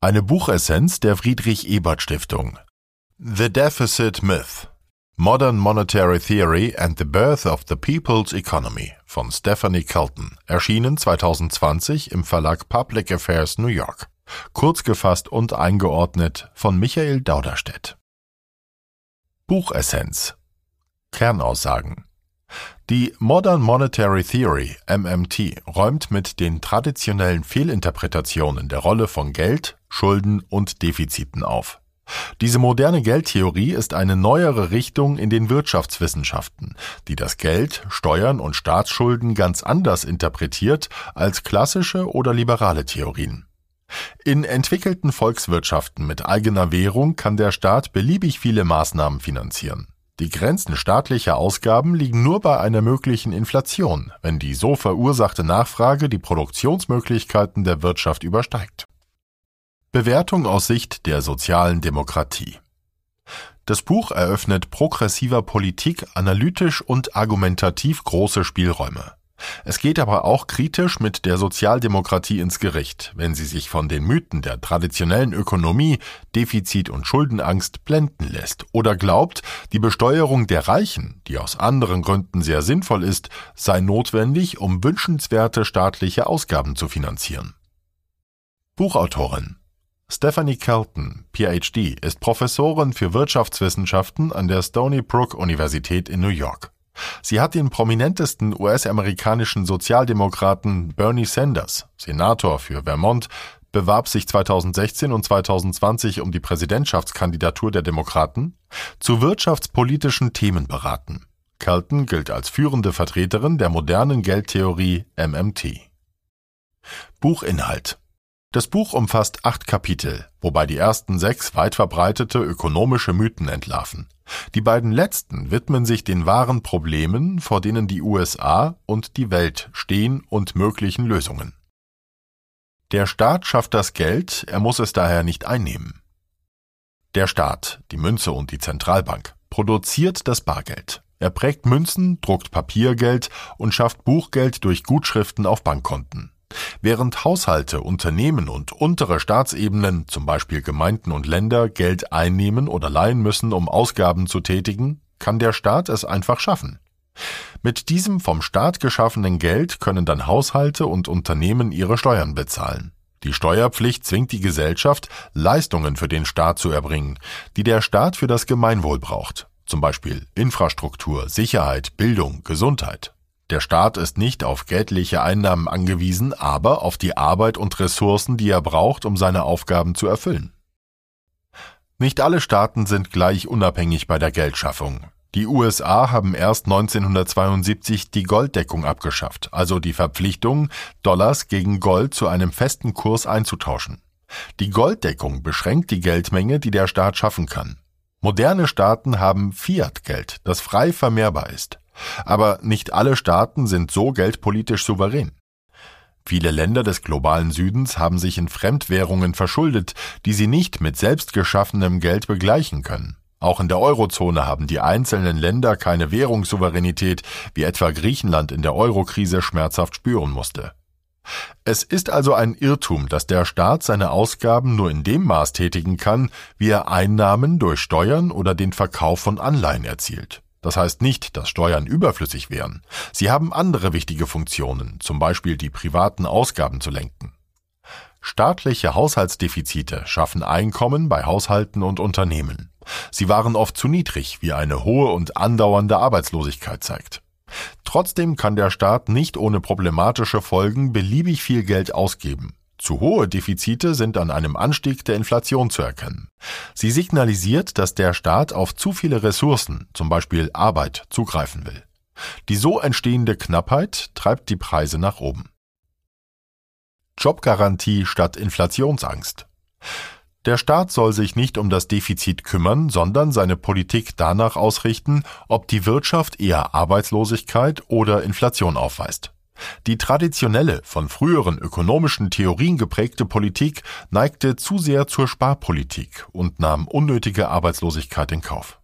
Eine Buchessenz der Friedrich Ebert Stiftung. The Deficit Myth. Modern Monetary Theory and the Birth of the People's Economy von Stephanie Kelton, erschienen 2020 im Verlag Public Affairs New York. Kurz gefasst und eingeordnet von Michael Dauderstedt. Buchessenz. Kernaussagen. Die Modern Monetary Theory MMT räumt mit den traditionellen Fehlinterpretationen der Rolle von Geld, Schulden und Defiziten auf. Diese moderne Geldtheorie ist eine neuere Richtung in den Wirtschaftswissenschaften, die das Geld, Steuern und Staatsschulden ganz anders interpretiert als klassische oder liberale Theorien. In entwickelten Volkswirtschaften mit eigener Währung kann der Staat beliebig viele Maßnahmen finanzieren. Die Grenzen staatlicher Ausgaben liegen nur bei einer möglichen Inflation, wenn die so verursachte Nachfrage die Produktionsmöglichkeiten der Wirtschaft übersteigt. Bewertung aus Sicht der sozialen Demokratie Das Buch eröffnet progressiver Politik analytisch und argumentativ große Spielräume. Es geht aber auch kritisch mit der Sozialdemokratie ins Gericht, wenn sie sich von den Mythen der traditionellen Ökonomie, Defizit und Schuldenangst blenden lässt oder glaubt, die Besteuerung der Reichen, die aus anderen Gründen sehr sinnvoll ist, sei notwendig, um wünschenswerte staatliche Ausgaben zu finanzieren. Buchautorin Stephanie Kelton, PhD, ist Professorin für Wirtschaftswissenschaften an der Stony Brook Universität in New York. Sie hat den prominentesten US-amerikanischen Sozialdemokraten Bernie Sanders, Senator für Vermont, bewarb sich 2016 und 2020 um die Präsidentschaftskandidatur der Demokraten, zu wirtschaftspolitischen Themen beraten. Kelton gilt als führende Vertreterin der modernen Geldtheorie MMT. Buchinhalt das Buch umfasst acht Kapitel, wobei die ersten sechs weit verbreitete ökonomische Mythen entlarven. Die beiden letzten widmen sich den wahren Problemen, vor denen die USA und die Welt stehen und möglichen Lösungen. Der Staat schafft das Geld, er muss es daher nicht einnehmen. Der Staat, die Münze und die Zentralbank, produziert das Bargeld. Er prägt Münzen, druckt Papiergeld und schafft Buchgeld durch Gutschriften auf Bankkonten. Während Haushalte, Unternehmen und untere Staatsebenen, zum Beispiel Gemeinden und Länder, Geld einnehmen oder leihen müssen, um Ausgaben zu tätigen, kann der Staat es einfach schaffen. Mit diesem vom Staat geschaffenen Geld können dann Haushalte und Unternehmen ihre Steuern bezahlen. Die Steuerpflicht zwingt die Gesellschaft, Leistungen für den Staat zu erbringen, die der Staat für das Gemeinwohl braucht, zum Beispiel Infrastruktur, Sicherheit, Bildung, Gesundheit. Der Staat ist nicht auf geldliche Einnahmen angewiesen, aber auf die Arbeit und Ressourcen, die er braucht, um seine Aufgaben zu erfüllen. Nicht alle Staaten sind gleich unabhängig bei der Geldschaffung. Die USA haben erst 1972 die Golddeckung abgeschafft, also die Verpflichtung, Dollars gegen Gold zu einem festen Kurs einzutauschen. Die Golddeckung beschränkt die Geldmenge, die der Staat schaffen kann. Moderne Staaten haben Fiat-Geld, das frei vermehrbar ist. Aber nicht alle Staaten sind so geldpolitisch souverän. Viele Länder des globalen Südens haben sich in Fremdwährungen verschuldet, die sie nicht mit selbst geschaffenem Geld begleichen können. Auch in der Eurozone haben die einzelnen Länder keine Währungssouveränität, wie etwa Griechenland in der Eurokrise schmerzhaft spüren musste. Es ist also ein Irrtum, dass der Staat seine Ausgaben nur in dem Maß tätigen kann, wie er Einnahmen durch Steuern oder den Verkauf von Anleihen erzielt. Das heißt nicht, dass Steuern überflüssig wären. Sie haben andere wichtige Funktionen, zum Beispiel die privaten Ausgaben zu lenken. Staatliche Haushaltsdefizite schaffen Einkommen bei Haushalten und Unternehmen. Sie waren oft zu niedrig, wie eine hohe und andauernde Arbeitslosigkeit zeigt. Trotzdem kann der Staat nicht ohne problematische Folgen beliebig viel Geld ausgeben. Zu hohe Defizite sind an einem Anstieg der Inflation zu erkennen. Sie signalisiert, dass der Staat auf zu viele Ressourcen, zum Beispiel Arbeit, zugreifen will. Die so entstehende Knappheit treibt die Preise nach oben. Jobgarantie statt Inflationsangst. Der Staat soll sich nicht um das Defizit kümmern, sondern seine Politik danach ausrichten, ob die Wirtschaft eher Arbeitslosigkeit oder Inflation aufweist. Die traditionelle, von früheren ökonomischen Theorien geprägte Politik neigte zu sehr zur Sparpolitik und nahm unnötige Arbeitslosigkeit in Kauf.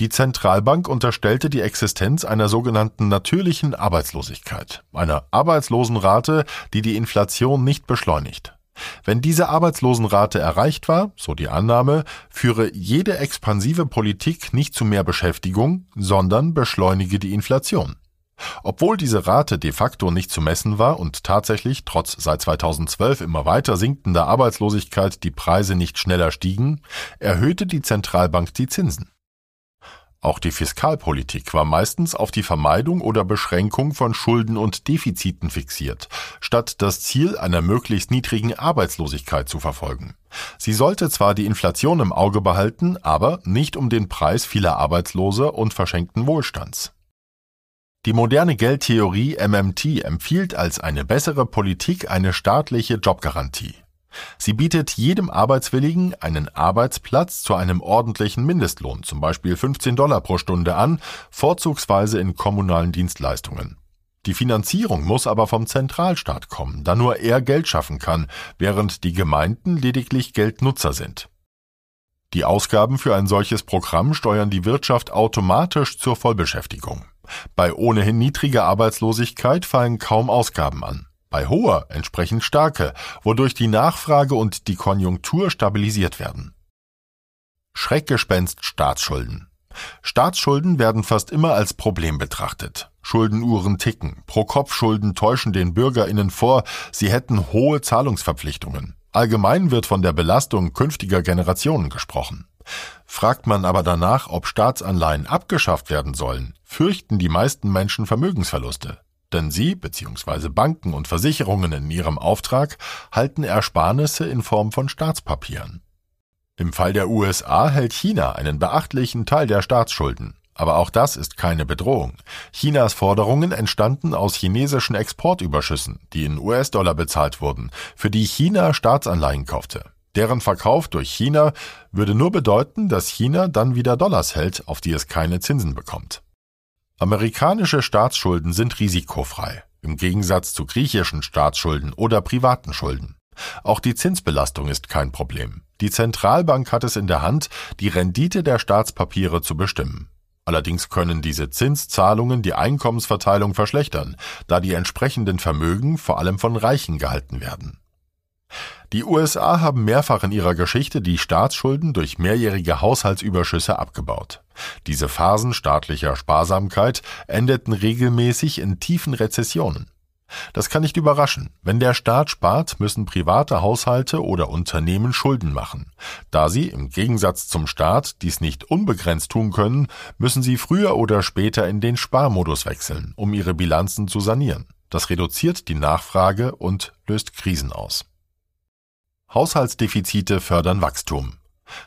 Die Zentralbank unterstellte die Existenz einer sogenannten natürlichen Arbeitslosigkeit, einer Arbeitslosenrate, die die Inflation nicht beschleunigt. Wenn diese Arbeitslosenrate erreicht war, so die Annahme, führe jede expansive Politik nicht zu mehr Beschäftigung, sondern beschleunige die Inflation. Obwohl diese Rate de facto nicht zu messen war und tatsächlich trotz seit 2012 immer weiter sinkender Arbeitslosigkeit die Preise nicht schneller stiegen, erhöhte die Zentralbank die Zinsen. Auch die Fiskalpolitik war meistens auf die Vermeidung oder Beschränkung von Schulden und Defiziten fixiert, statt das Ziel einer möglichst niedrigen Arbeitslosigkeit zu verfolgen. Sie sollte zwar die Inflation im Auge behalten, aber nicht um den Preis vieler Arbeitsloser und verschenkten Wohlstands. Die moderne Geldtheorie MMT empfiehlt als eine bessere Politik eine staatliche Jobgarantie. Sie bietet jedem Arbeitswilligen einen Arbeitsplatz zu einem ordentlichen Mindestlohn, zum Beispiel 15 Dollar pro Stunde an, vorzugsweise in kommunalen Dienstleistungen. Die Finanzierung muss aber vom Zentralstaat kommen, da nur er Geld schaffen kann, während die Gemeinden lediglich Geldnutzer sind. Die Ausgaben für ein solches Programm steuern die Wirtschaft automatisch zur Vollbeschäftigung. Bei ohnehin niedriger Arbeitslosigkeit fallen kaum Ausgaben an bei hoher entsprechend starke, wodurch die Nachfrage und die Konjunktur stabilisiert werden. Schreckgespenst Staatsschulden. Staatsschulden werden fast immer als Problem betrachtet. Schuldenuhren ticken, Pro-Kopf-Schulden täuschen den BürgerInnen vor, sie hätten hohe Zahlungsverpflichtungen. Allgemein wird von der Belastung künftiger Generationen gesprochen. Fragt man aber danach, ob Staatsanleihen abgeschafft werden sollen, fürchten die meisten Menschen Vermögensverluste. Denn sie bzw. Banken und Versicherungen in ihrem Auftrag halten Ersparnisse in Form von Staatspapieren. Im Fall der USA hält China einen beachtlichen Teil der Staatsschulden. Aber auch das ist keine Bedrohung. Chinas Forderungen entstanden aus chinesischen Exportüberschüssen, die in US-Dollar bezahlt wurden, für die China Staatsanleihen kaufte. Deren Verkauf durch China würde nur bedeuten, dass China dann wieder Dollars hält, auf die es keine Zinsen bekommt. Amerikanische Staatsschulden sind risikofrei, im Gegensatz zu griechischen Staatsschulden oder privaten Schulden. Auch die Zinsbelastung ist kein Problem. Die Zentralbank hat es in der Hand, die Rendite der Staatspapiere zu bestimmen. Allerdings können diese Zinszahlungen die Einkommensverteilung verschlechtern, da die entsprechenden Vermögen vor allem von Reichen gehalten werden. Die USA haben mehrfach in ihrer Geschichte die Staatsschulden durch mehrjährige Haushaltsüberschüsse abgebaut. Diese Phasen staatlicher Sparsamkeit endeten regelmäßig in tiefen Rezessionen. Das kann nicht überraschen. Wenn der Staat spart, müssen private Haushalte oder Unternehmen Schulden machen. Da sie, im Gegensatz zum Staat, dies nicht unbegrenzt tun können, müssen sie früher oder später in den Sparmodus wechseln, um ihre Bilanzen zu sanieren. Das reduziert die Nachfrage und löst Krisen aus. Haushaltsdefizite fördern Wachstum.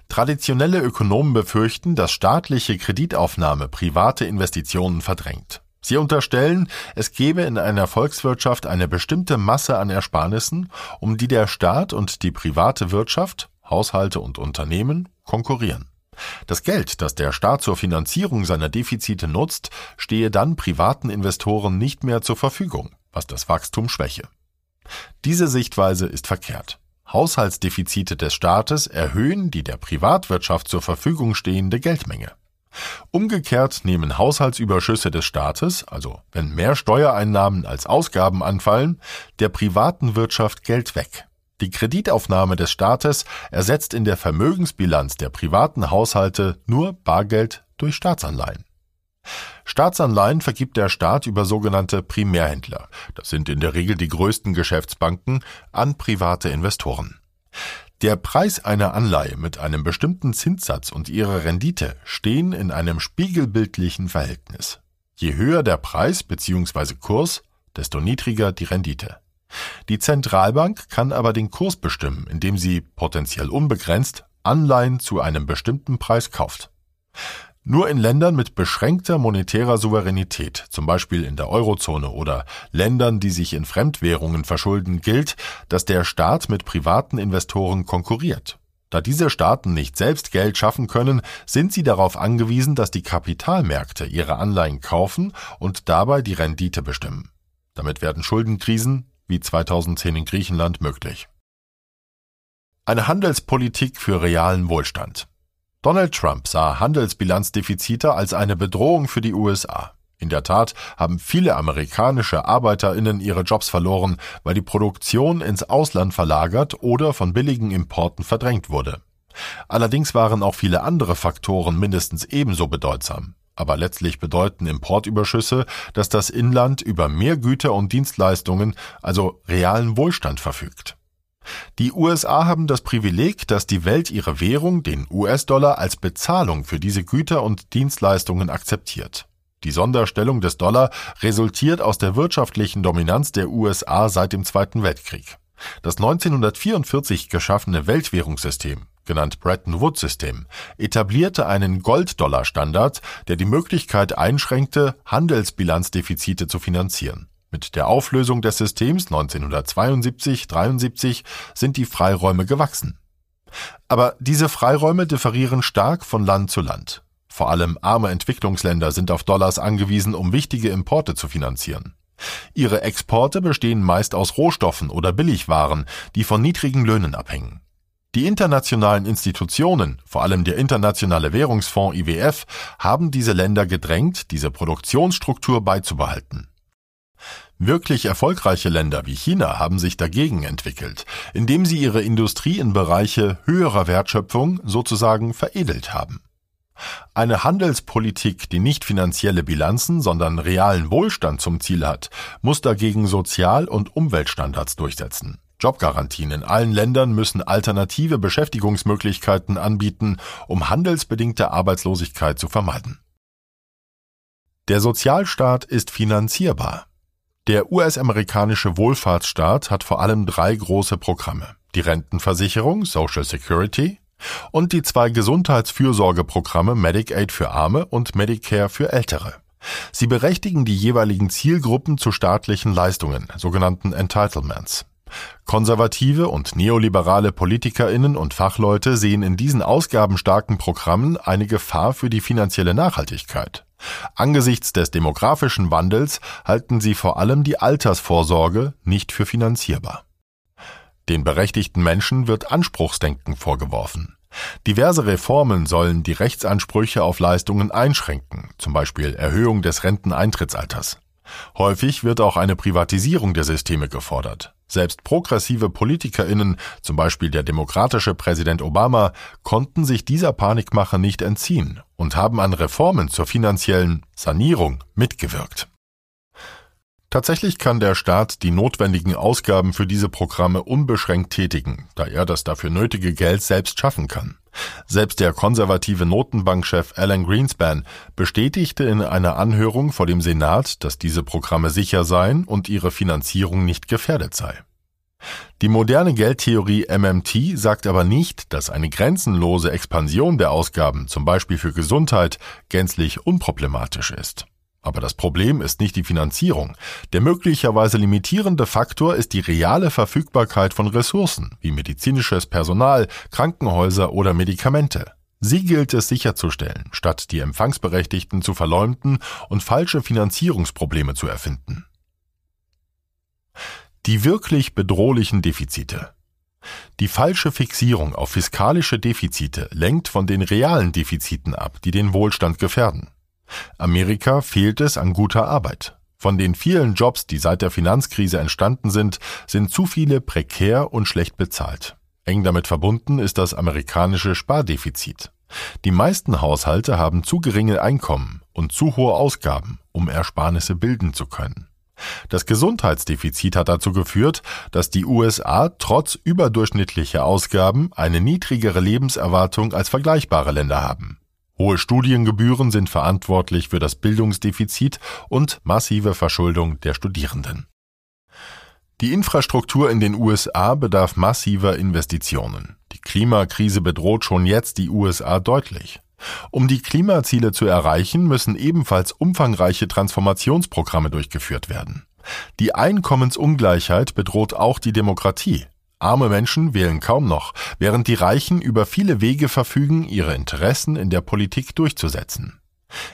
Traditionelle Ökonomen befürchten, dass staatliche Kreditaufnahme private Investitionen verdrängt. Sie unterstellen, es gebe in einer Volkswirtschaft eine bestimmte Masse an Ersparnissen, um die der Staat und die private Wirtschaft, Haushalte und Unternehmen konkurrieren. Das Geld, das der Staat zur Finanzierung seiner Defizite nutzt, stehe dann privaten Investoren nicht mehr zur Verfügung, was das Wachstum schwäche. Diese Sichtweise ist verkehrt. Haushaltsdefizite des Staates erhöhen die der Privatwirtschaft zur Verfügung stehende Geldmenge. Umgekehrt nehmen Haushaltsüberschüsse des Staates, also wenn mehr Steuereinnahmen als Ausgaben anfallen, der privaten Wirtschaft Geld weg. Die Kreditaufnahme des Staates ersetzt in der Vermögensbilanz der privaten Haushalte nur Bargeld durch Staatsanleihen. Staatsanleihen vergibt der Staat über sogenannte Primärhändler, das sind in der Regel die größten Geschäftsbanken, an private Investoren. Der Preis einer Anleihe mit einem bestimmten Zinssatz und ihre Rendite stehen in einem spiegelbildlichen Verhältnis. Je höher der Preis bzw. Kurs, desto niedriger die Rendite. Die Zentralbank kann aber den Kurs bestimmen, indem sie potenziell unbegrenzt Anleihen zu einem bestimmten Preis kauft. Nur in Ländern mit beschränkter monetärer Souveränität, zum Beispiel in der Eurozone oder Ländern, die sich in Fremdwährungen verschulden, gilt, dass der Staat mit privaten Investoren konkurriert. Da diese Staaten nicht selbst Geld schaffen können, sind sie darauf angewiesen, dass die Kapitalmärkte ihre Anleihen kaufen und dabei die Rendite bestimmen. Damit werden Schuldenkrisen wie 2010 in Griechenland möglich. Eine Handelspolitik für realen Wohlstand. Donald Trump sah Handelsbilanzdefizite als eine Bedrohung für die USA. In der Tat haben viele amerikanische Arbeiterinnen ihre Jobs verloren, weil die Produktion ins Ausland verlagert oder von billigen Importen verdrängt wurde. Allerdings waren auch viele andere Faktoren mindestens ebenso bedeutsam. Aber letztlich bedeuten Importüberschüsse, dass das Inland über mehr Güter und Dienstleistungen, also realen Wohlstand verfügt. Die USA haben das Privileg, dass die Welt ihre Währung, den US-Dollar, als Bezahlung für diese Güter und Dienstleistungen akzeptiert. Die Sonderstellung des Dollar resultiert aus der wirtschaftlichen Dominanz der USA seit dem Zweiten Weltkrieg. Das 1944 geschaffene Weltwährungssystem, genannt Bretton Woods-System, etablierte einen Gold-Dollar-Standard, der die Möglichkeit einschränkte, Handelsbilanzdefizite zu finanzieren. Mit der Auflösung des Systems 1972-73 sind die Freiräume gewachsen. Aber diese Freiräume differieren stark von Land zu Land. Vor allem arme Entwicklungsländer sind auf Dollars angewiesen, um wichtige Importe zu finanzieren. Ihre Exporte bestehen meist aus Rohstoffen oder Billigwaren, die von niedrigen Löhnen abhängen. Die internationalen Institutionen, vor allem der Internationale Währungsfonds IWF, haben diese Länder gedrängt, diese Produktionsstruktur beizubehalten. Wirklich erfolgreiche Länder wie China haben sich dagegen entwickelt, indem sie ihre Industrie in Bereiche höherer Wertschöpfung sozusagen veredelt haben. Eine Handelspolitik, die nicht finanzielle Bilanzen, sondern realen Wohlstand zum Ziel hat, muss dagegen Sozial- und Umweltstandards durchsetzen. Jobgarantien in allen Ländern müssen alternative Beschäftigungsmöglichkeiten anbieten, um handelsbedingte Arbeitslosigkeit zu vermeiden. Der Sozialstaat ist finanzierbar. Der US-amerikanische Wohlfahrtsstaat hat vor allem drei große Programme. Die Rentenversicherung, Social Security, und die zwei Gesundheitsfürsorgeprogramme Medicaid für Arme und Medicare für Ältere. Sie berechtigen die jeweiligen Zielgruppen zu staatlichen Leistungen, sogenannten Entitlements. Konservative und neoliberale Politikerinnen und Fachleute sehen in diesen ausgabenstarken Programmen eine Gefahr für die finanzielle Nachhaltigkeit. Angesichts des demografischen Wandels halten sie vor allem die Altersvorsorge nicht für finanzierbar. Den berechtigten Menschen wird Anspruchsdenken vorgeworfen. Diverse Reformen sollen die Rechtsansprüche auf Leistungen einschränken, zum Beispiel Erhöhung des Renteneintrittsalters. Häufig wird auch eine Privatisierung der Systeme gefordert. Selbst progressive PolitikerInnen, zum Beispiel der demokratische Präsident Obama, konnten sich dieser Panikmache nicht entziehen und haben an Reformen zur finanziellen Sanierung mitgewirkt. Tatsächlich kann der Staat die notwendigen Ausgaben für diese Programme unbeschränkt tätigen, da er das dafür nötige Geld selbst schaffen kann. Selbst der konservative Notenbankchef Alan Greenspan bestätigte in einer Anhörung vor dem Senat, dass diese Programme sicher seien und ihre Finanzierung nicht gefährdet sei. Die moderne Geldtheorie MMT sagt aber nicht, dass eine grenzenlose Expansion der Ausgaben, zum Beispiel für Gesundheit, gänzlich unproblematisch ist. Aber das Problem ist nicht die Finanzierung. Der möglicherweise limitierende Faktor ist die reale Verfügbarkeit von Ressourcen, wie medizinisches Personal, Krankenhäuser oder Medikamente. Sie gilt es sicherzustellen, statt die Empfangsberechtigten zu verleumden und falsche Finanzierungsprobleme zu erfinden. Die wirklich bedrohlichen Defizite. Die falsche Fixierung auf fiskalische Defizite lenkt von den realen Defiziten ab, die den Wohlstand gefährden. Amerika fehlt es an guter Arbeit. Von den vielen Jobs, die seit der Finanzkrise entstanden sind, sind zu viele prekär und schlecht bezahlt. Eng damit verbunden ist das amerikanische Spardefizit. Die meisten Haushalte haben zu geringe Einkommen und zu hohe Ausgaben, um Ersparnisse bilden zu können. Das Gesundheitsdefizit hat dazu geführt, dass die USA trotz überdurchschnittlicher Ausgaben eine niedrigere Lebenserwartung als vergleichbare Länder haben. Hohe Studiengebühren sind verantwortlich für das Bildungsdefizit und massive Verschuldung der Studierenden. Die Infrastruktur in den USA bedarf massiver Investitionen. Die Klimakrise bedroht schon jetzt die USA deutlich. Um die Klimaziele zu erreichen, müssen ebenfalls umfangreiche Transformationsprogramme durchgeführt werden. Die Einkommensungleichheit bedroht auch die Demokratie. Arme Menschen wählen kaum noch, während die Reichen über viele Wege verfügen, ihre Interessen in der Politik durchzusetzen.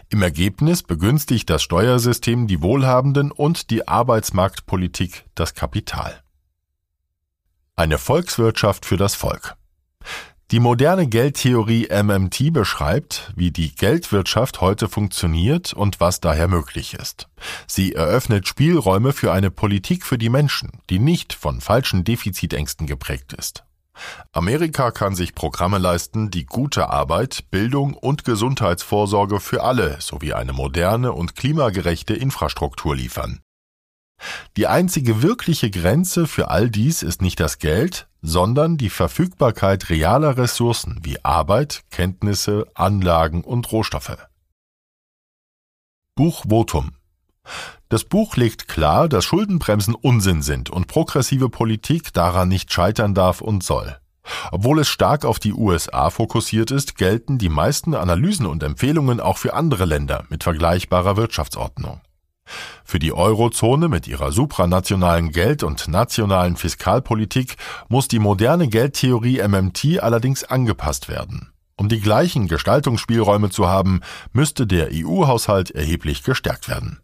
Im Ergebnis begünstigt das Steuersystem die Wohlhabenden und die Arbeitsmarktpolitik das Kapital. Eine Volkswirtschaft für das Volk. Die moderne Geldtheorie MMT beschreibt, wie die Geldwirtschaft heute funktioniert und was daher möglich ist. Sie eröffnet Spielräume für eine Politik für die Menschen, die nicht von falschen Defizitängsten geprägt ist. Amerika kann sich Programme leisten, die gute Arbeit, Bildung und Gesundheitsvorsorge für alle sowie eine moderne und klimagerechte Infrastruktur liefern. Die einzige wirkliche Grenze für all dies ist nicht das Geld, sondern die Verfügbarkeit realer Ressourcen wie Arbeit, Kenntnisse, Anlagen und Rohstoffe. Buch Votum Das Buch legt klar, dass Schuldenbremsen Unsinn sind und progressive Politik daran nicht scheitern darf und soll. Obwohl es stark auf die USA fokussiert ist, gelten die meisten Analysen und Empfehlungen auch für andere Länder mit vergleichbarer Wirtschaftsordnung. Für die Eurozone mit ihrer supranationalen Geld- und nationalen Fiskalpolitik muss die moderne Geldtheorie MMT allerdings angepasst werden. Um die gleichen Gestaltungsspielräume zu haben, müsste der EU-Haushalt erheblich gestärkt werden.